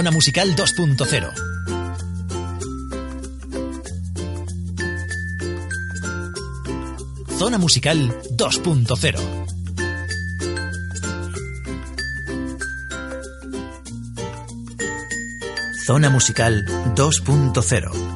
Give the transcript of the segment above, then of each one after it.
Zona Musical 2.0. Zona Musical 2.0. Zona Musical 2.0.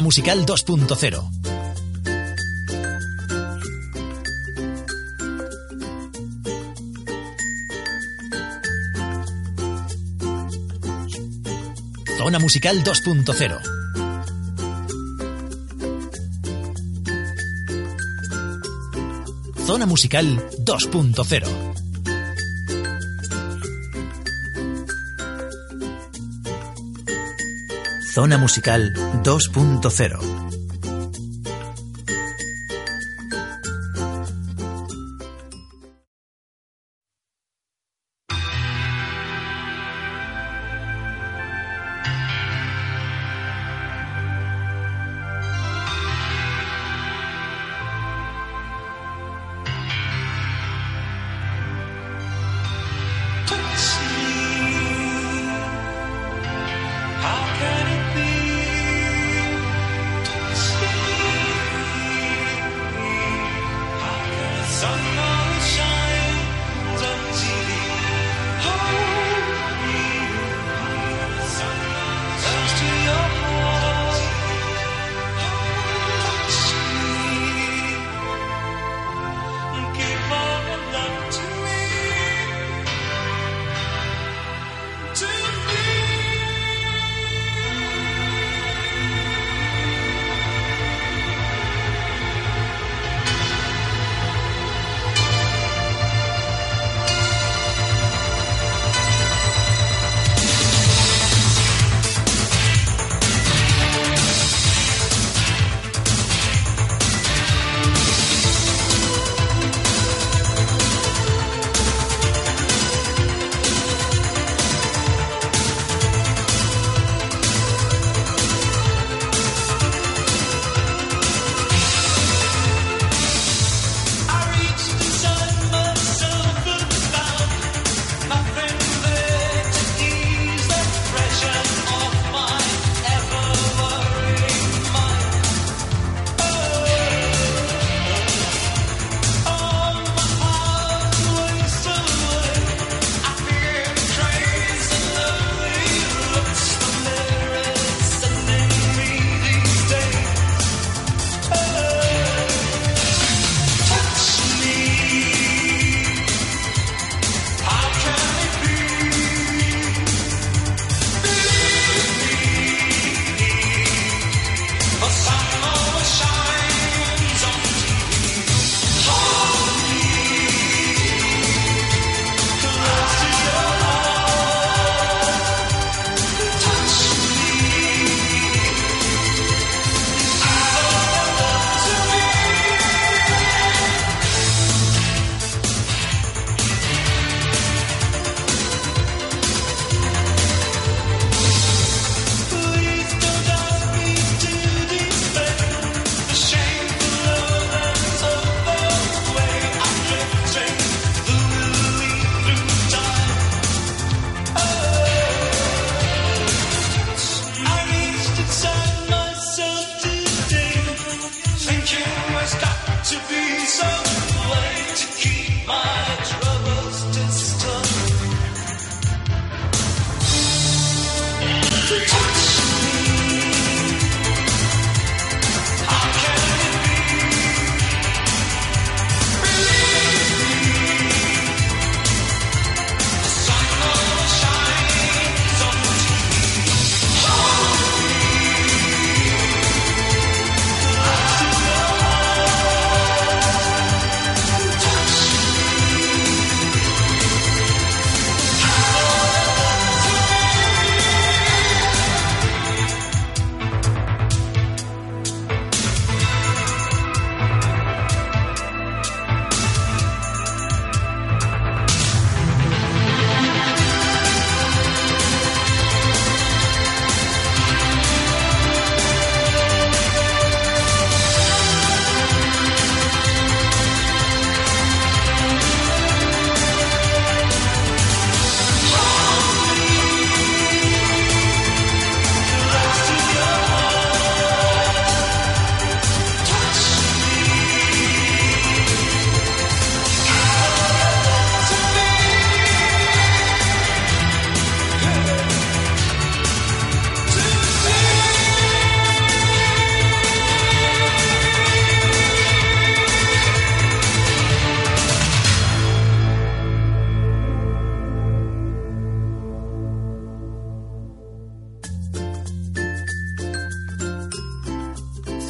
Zona Musical 2.0. Zona Musical 2.0. Zona Musical 2.0. Zona Musical 2.0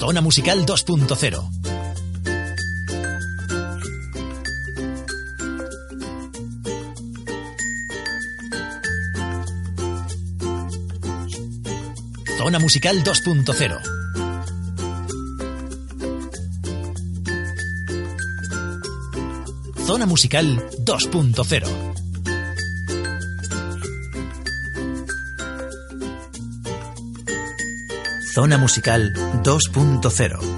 Zona Musical 2.0. Zona Musical 2.0. Zona Musical 2.0 Zona Musical 2.0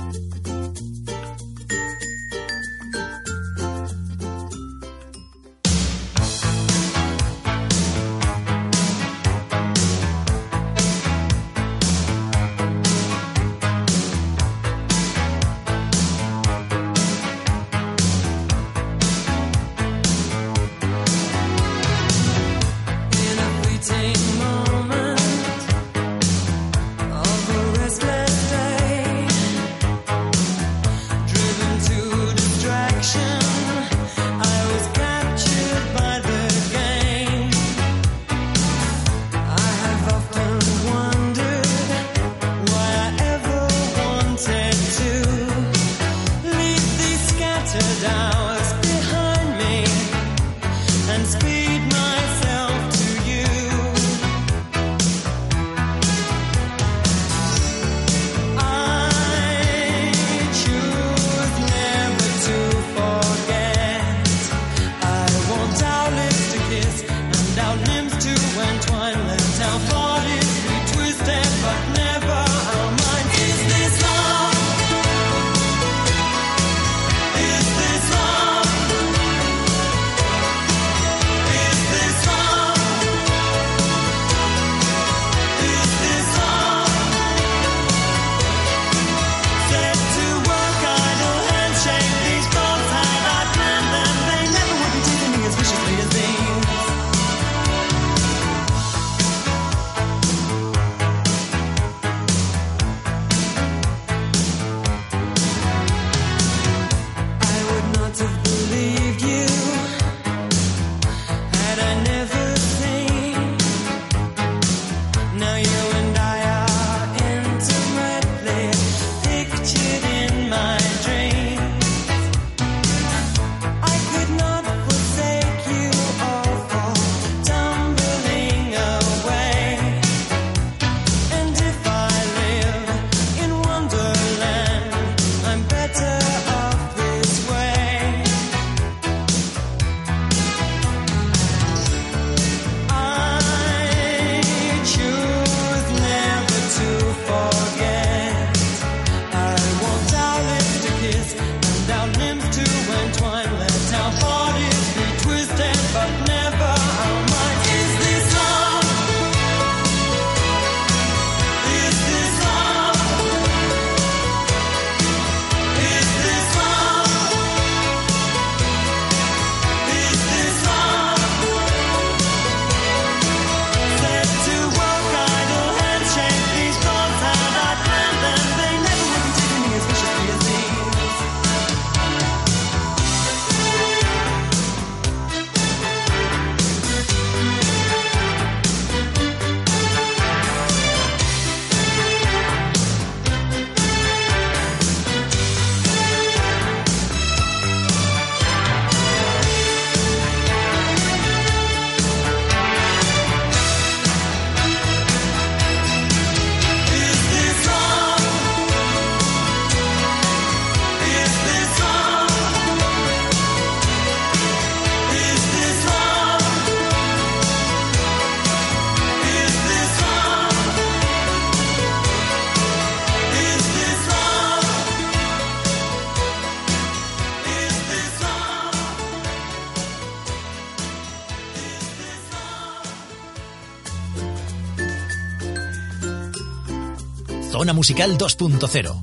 musical 2.0.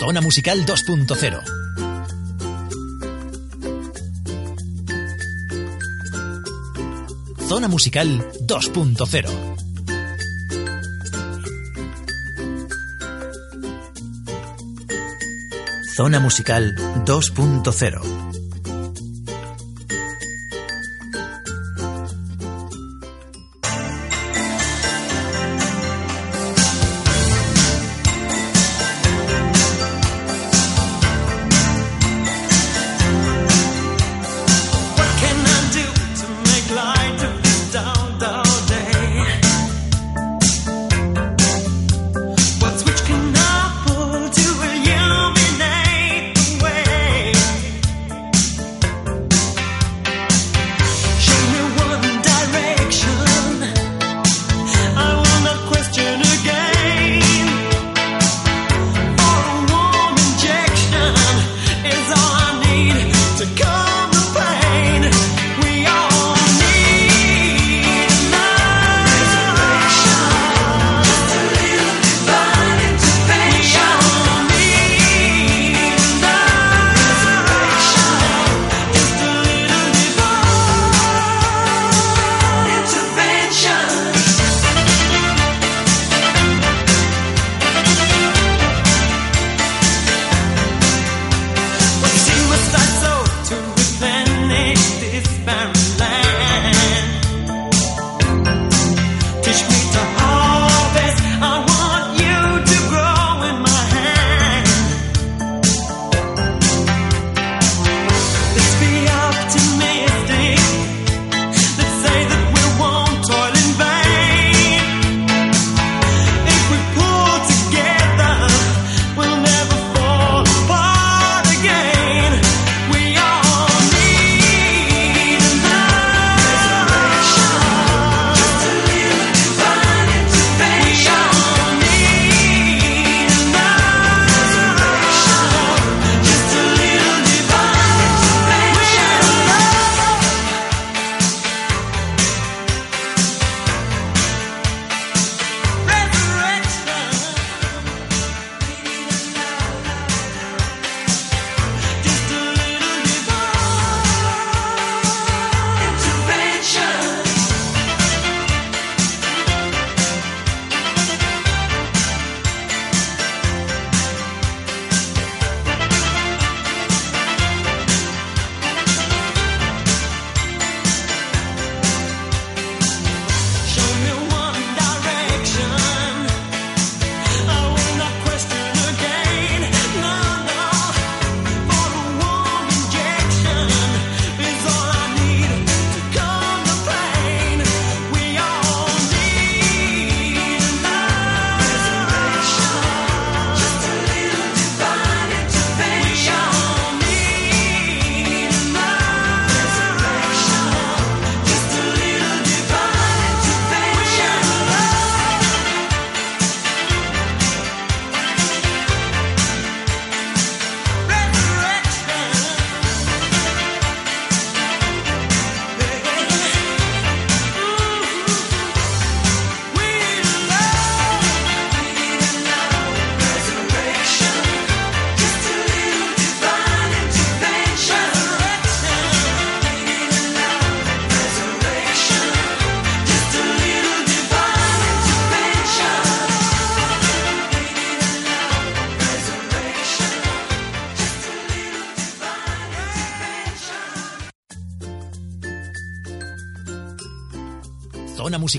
Zona Musical 2.0. Zona Musical 2.0 Zona Musical 2.0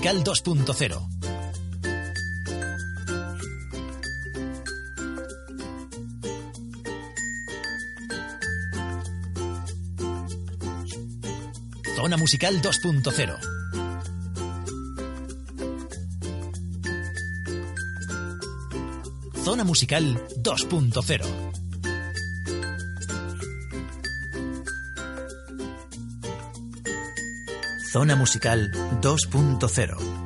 Musical 2.0. Zona Musical 2.0. Zona Musical 2.0 Zona Musical 2.0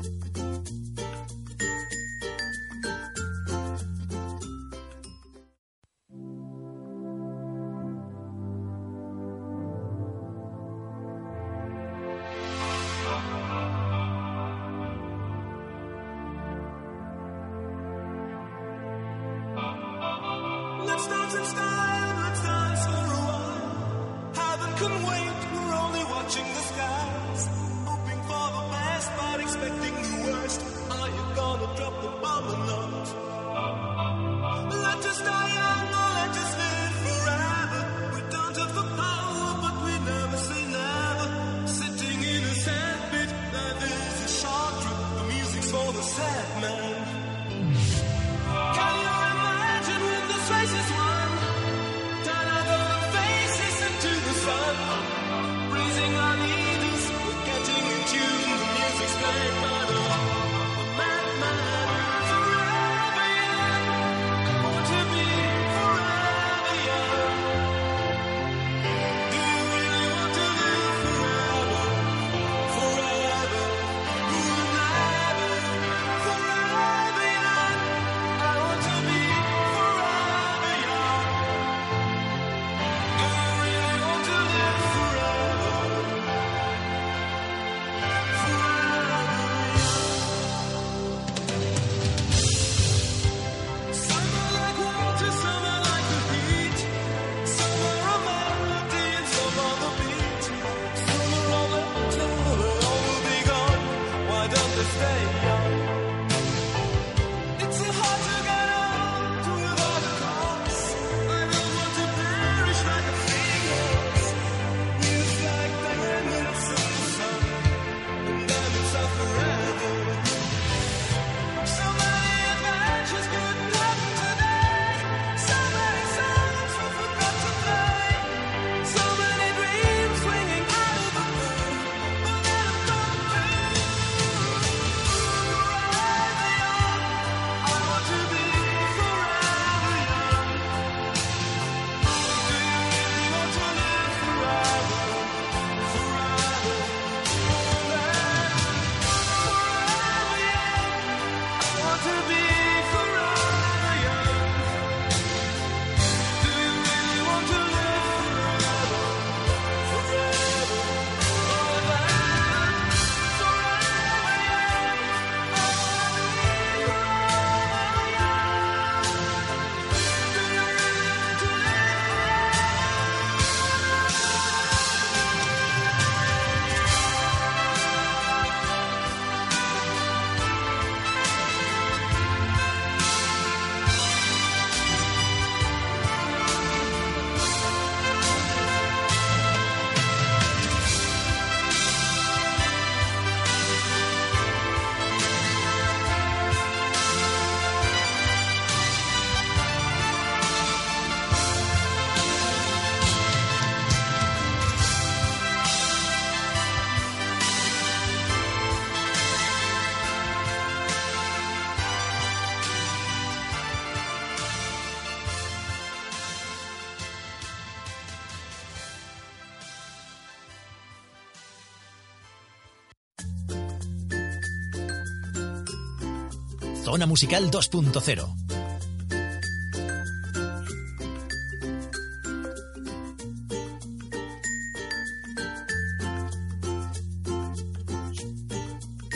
Zona Musical 2.0.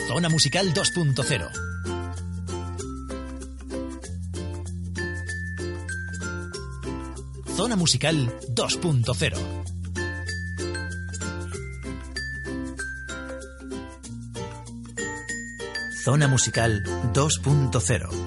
Zona Musical 2.0. Zona Musical 2.0 Zona Musical 2.0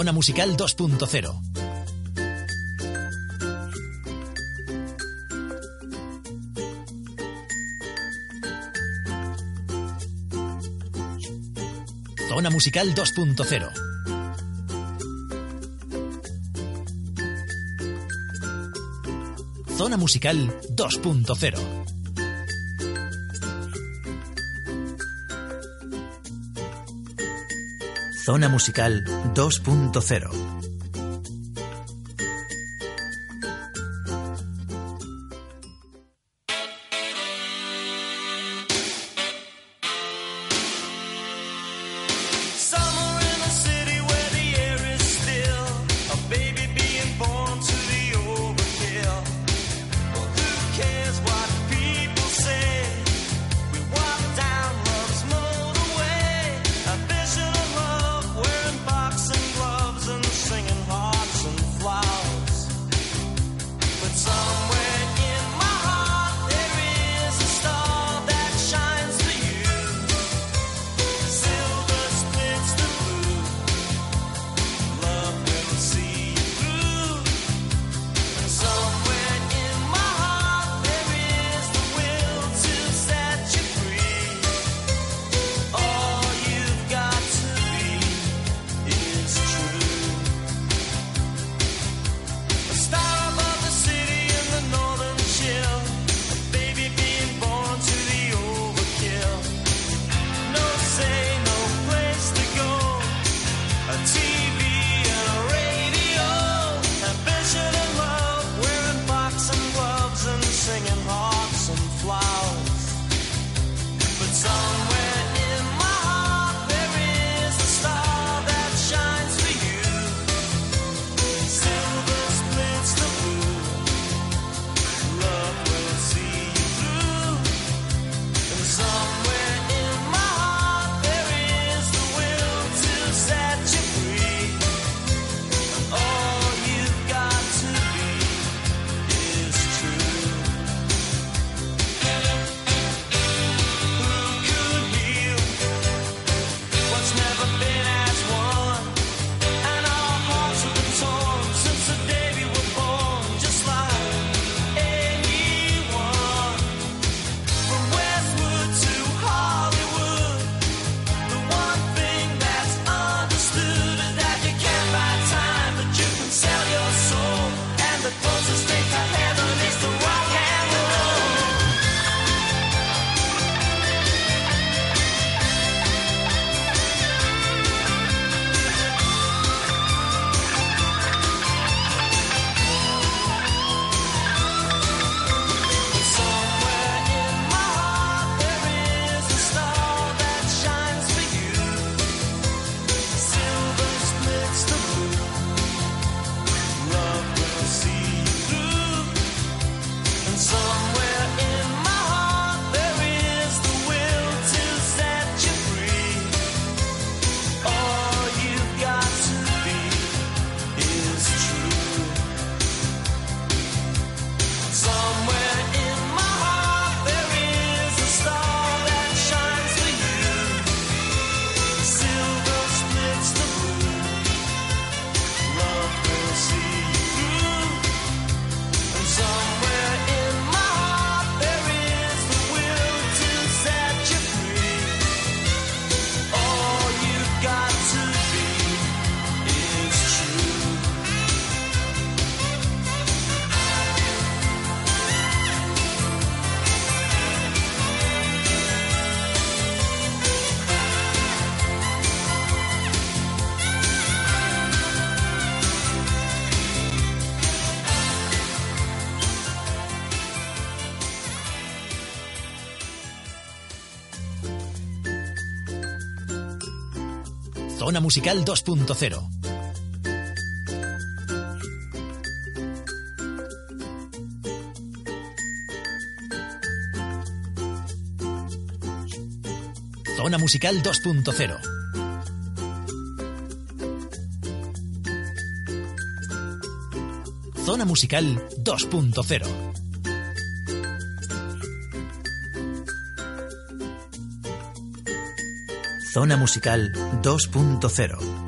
Ona Musical 2.0. Zona Musical 2.0. Zona Musical 2.0 Zona Musical 2.0 Zona Musical 2.0. Zona Musical 2.0. Zona Musical 2.0 Zona Musical 2.0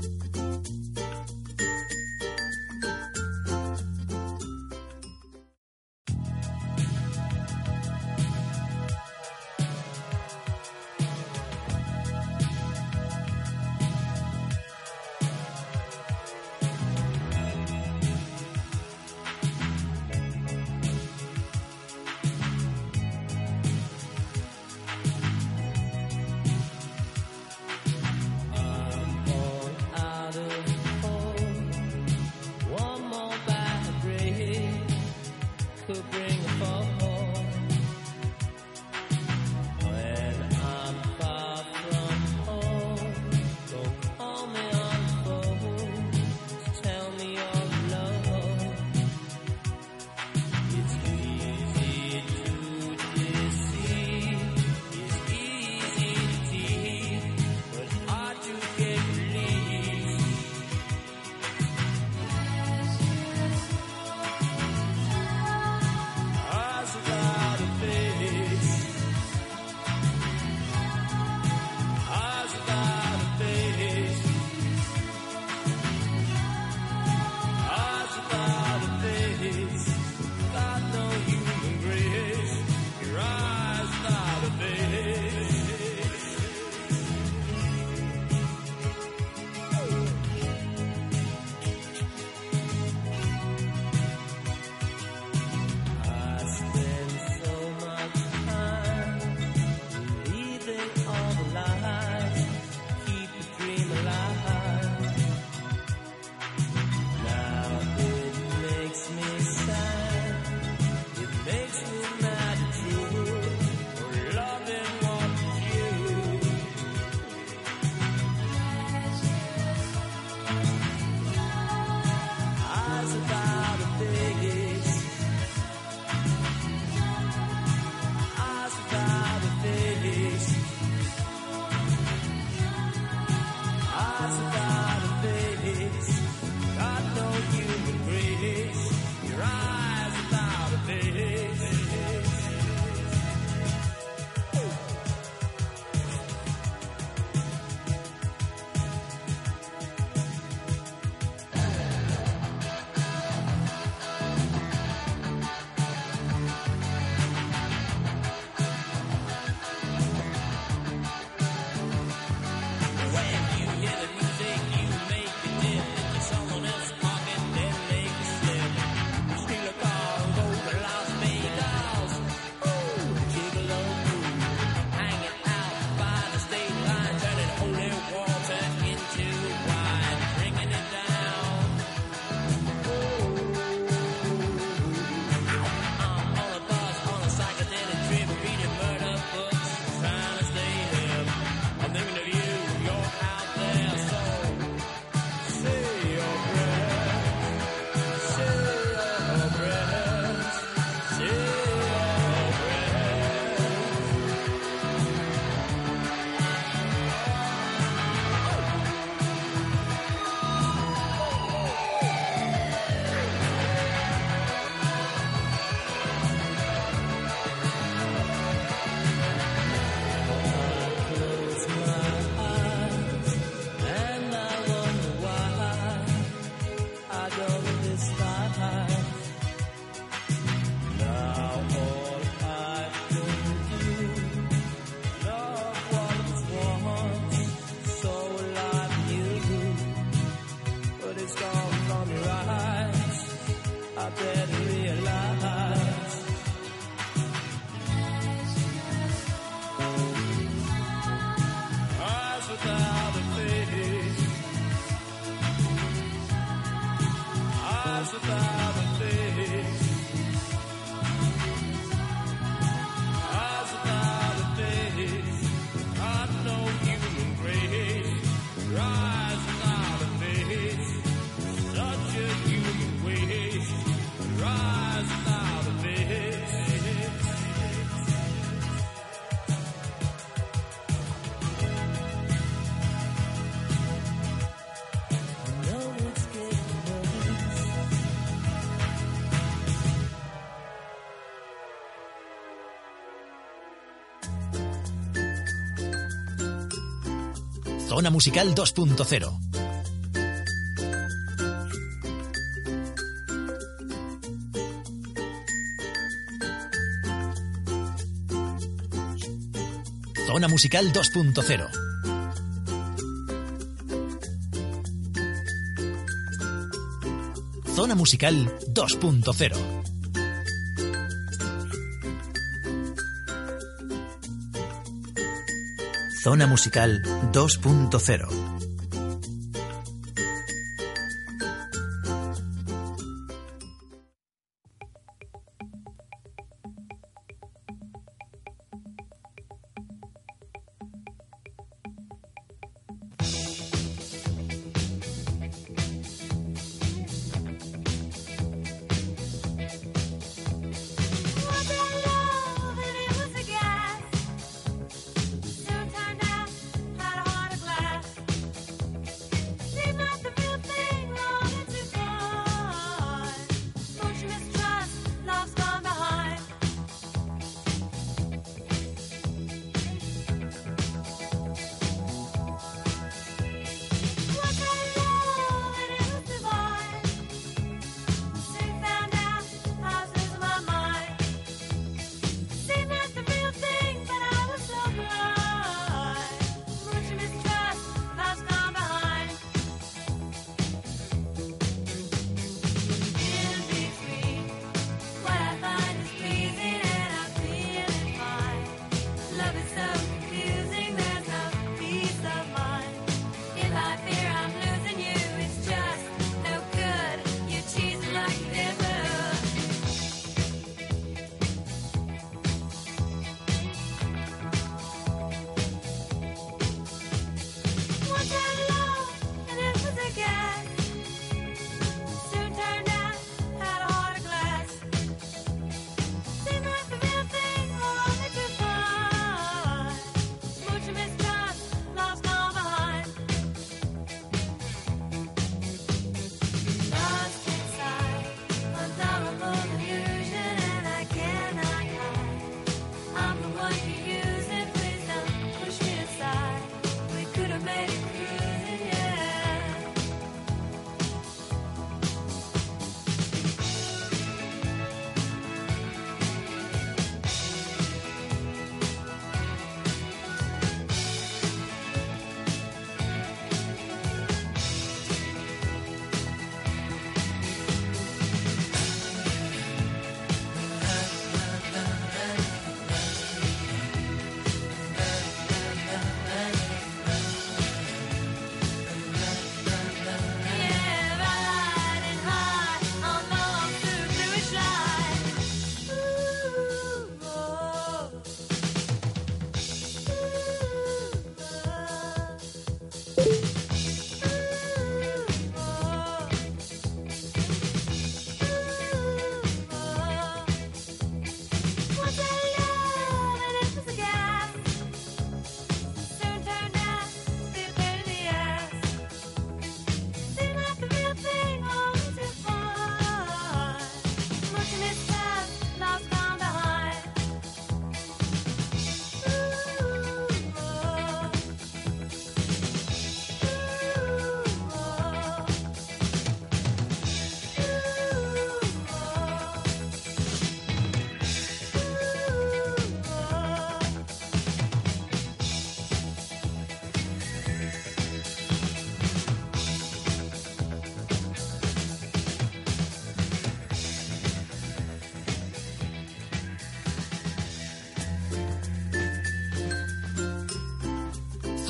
Zona Musical 2.0. Zona Musical 2.0. Zona Musical 2.0. Zona Musical 2.0.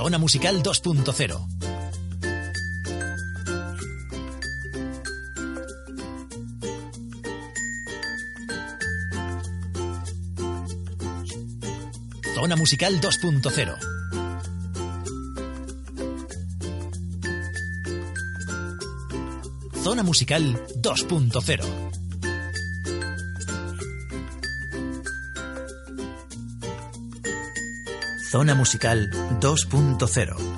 Zona Musical 2.0. Zona Musical 2.0. Zona Musical 2.0. Zona Musical 2.0.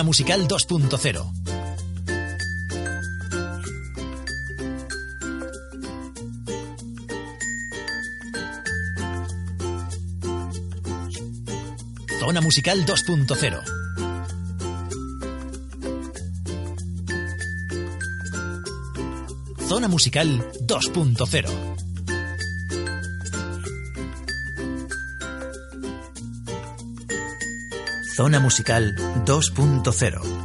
Zona Musical 2.0. Zona Musical 2.0. Zona Musical 2.0. Zona Musical 2.0.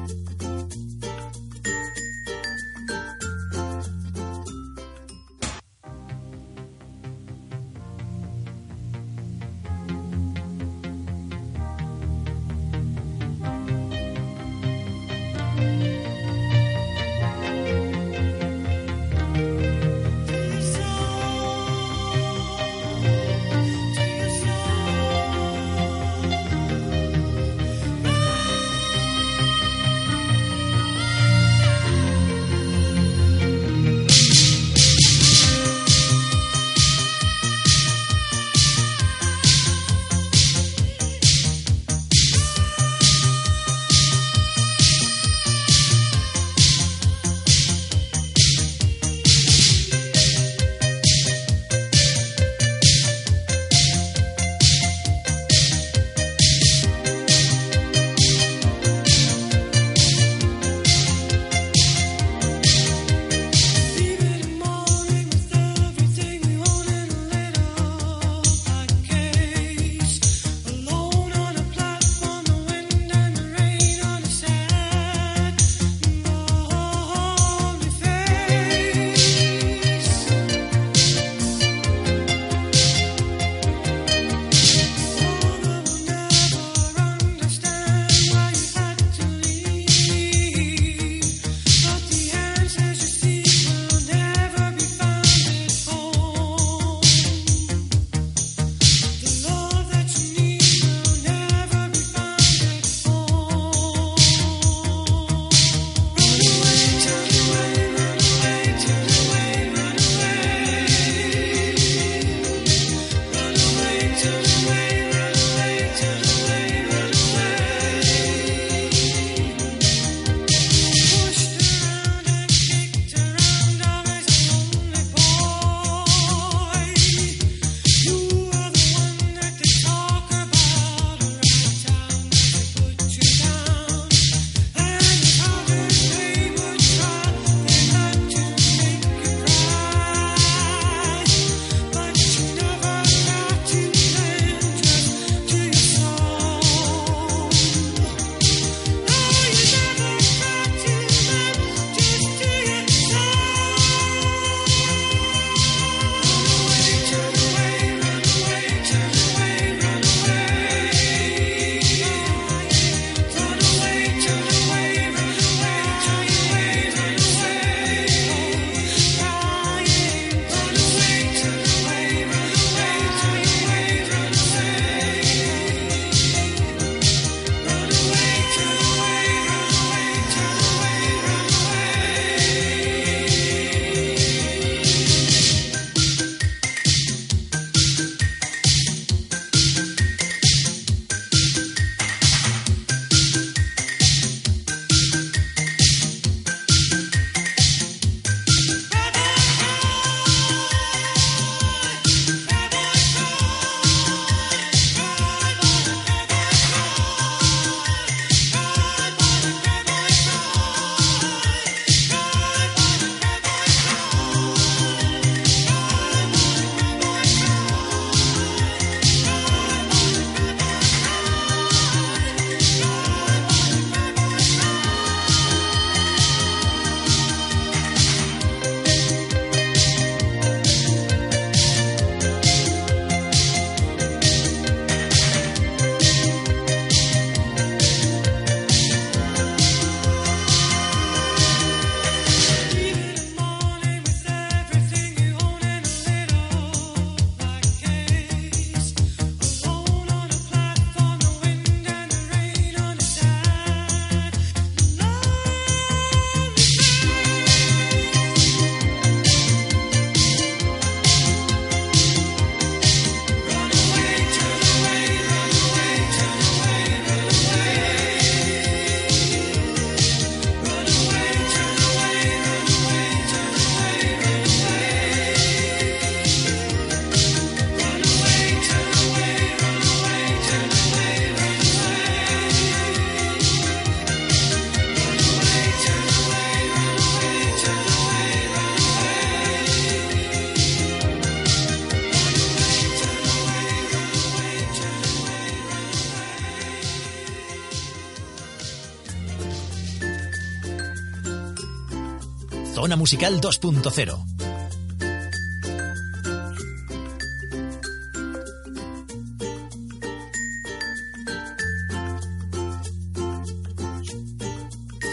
Musical 2.0.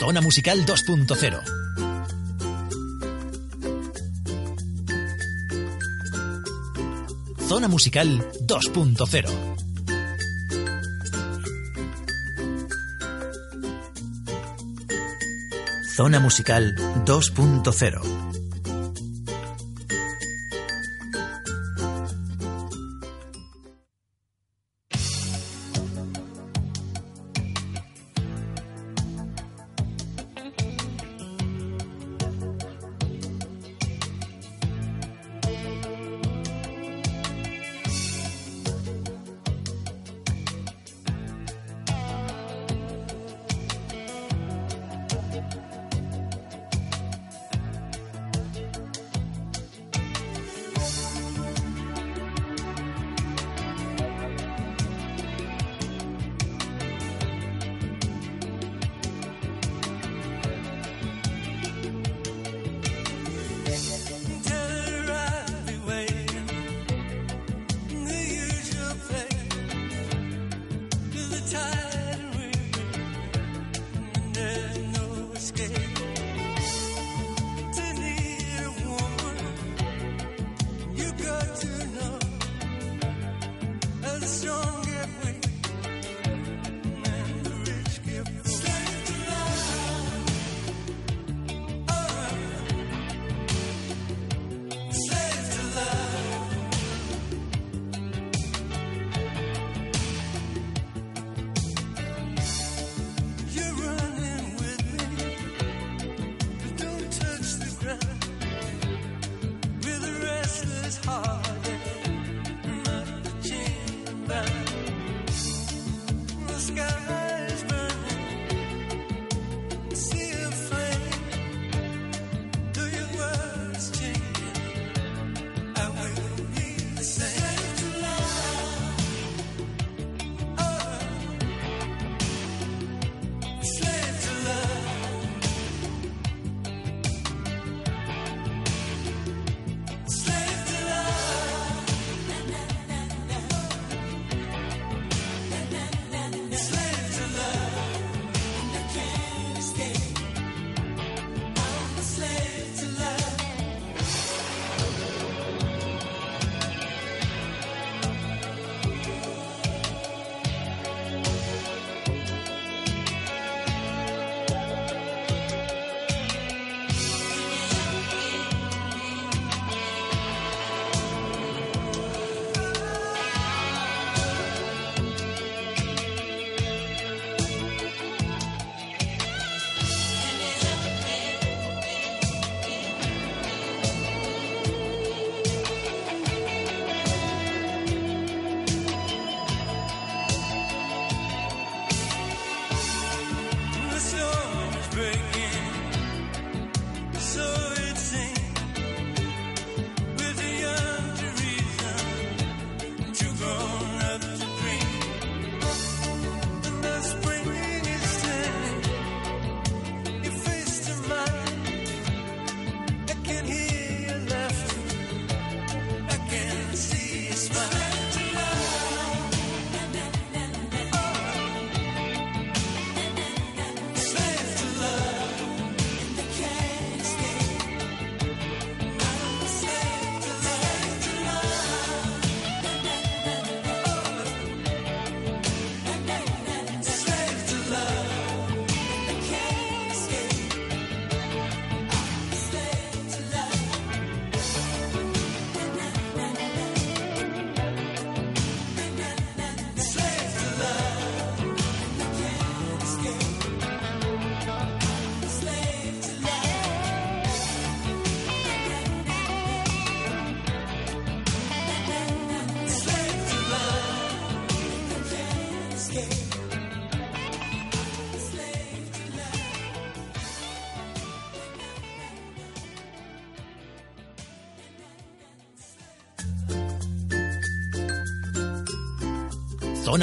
Zona Musical 2.0. Zona Musical 2.0. Zona Musical 2.0.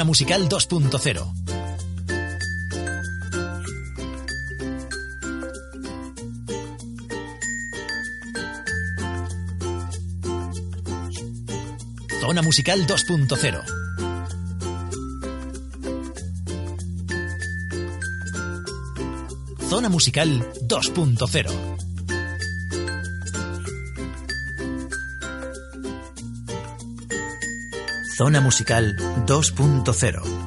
Zona Musical 2.0. Zona Musical 2.0. Zona Musical 2.0 Zona Musical 2.0.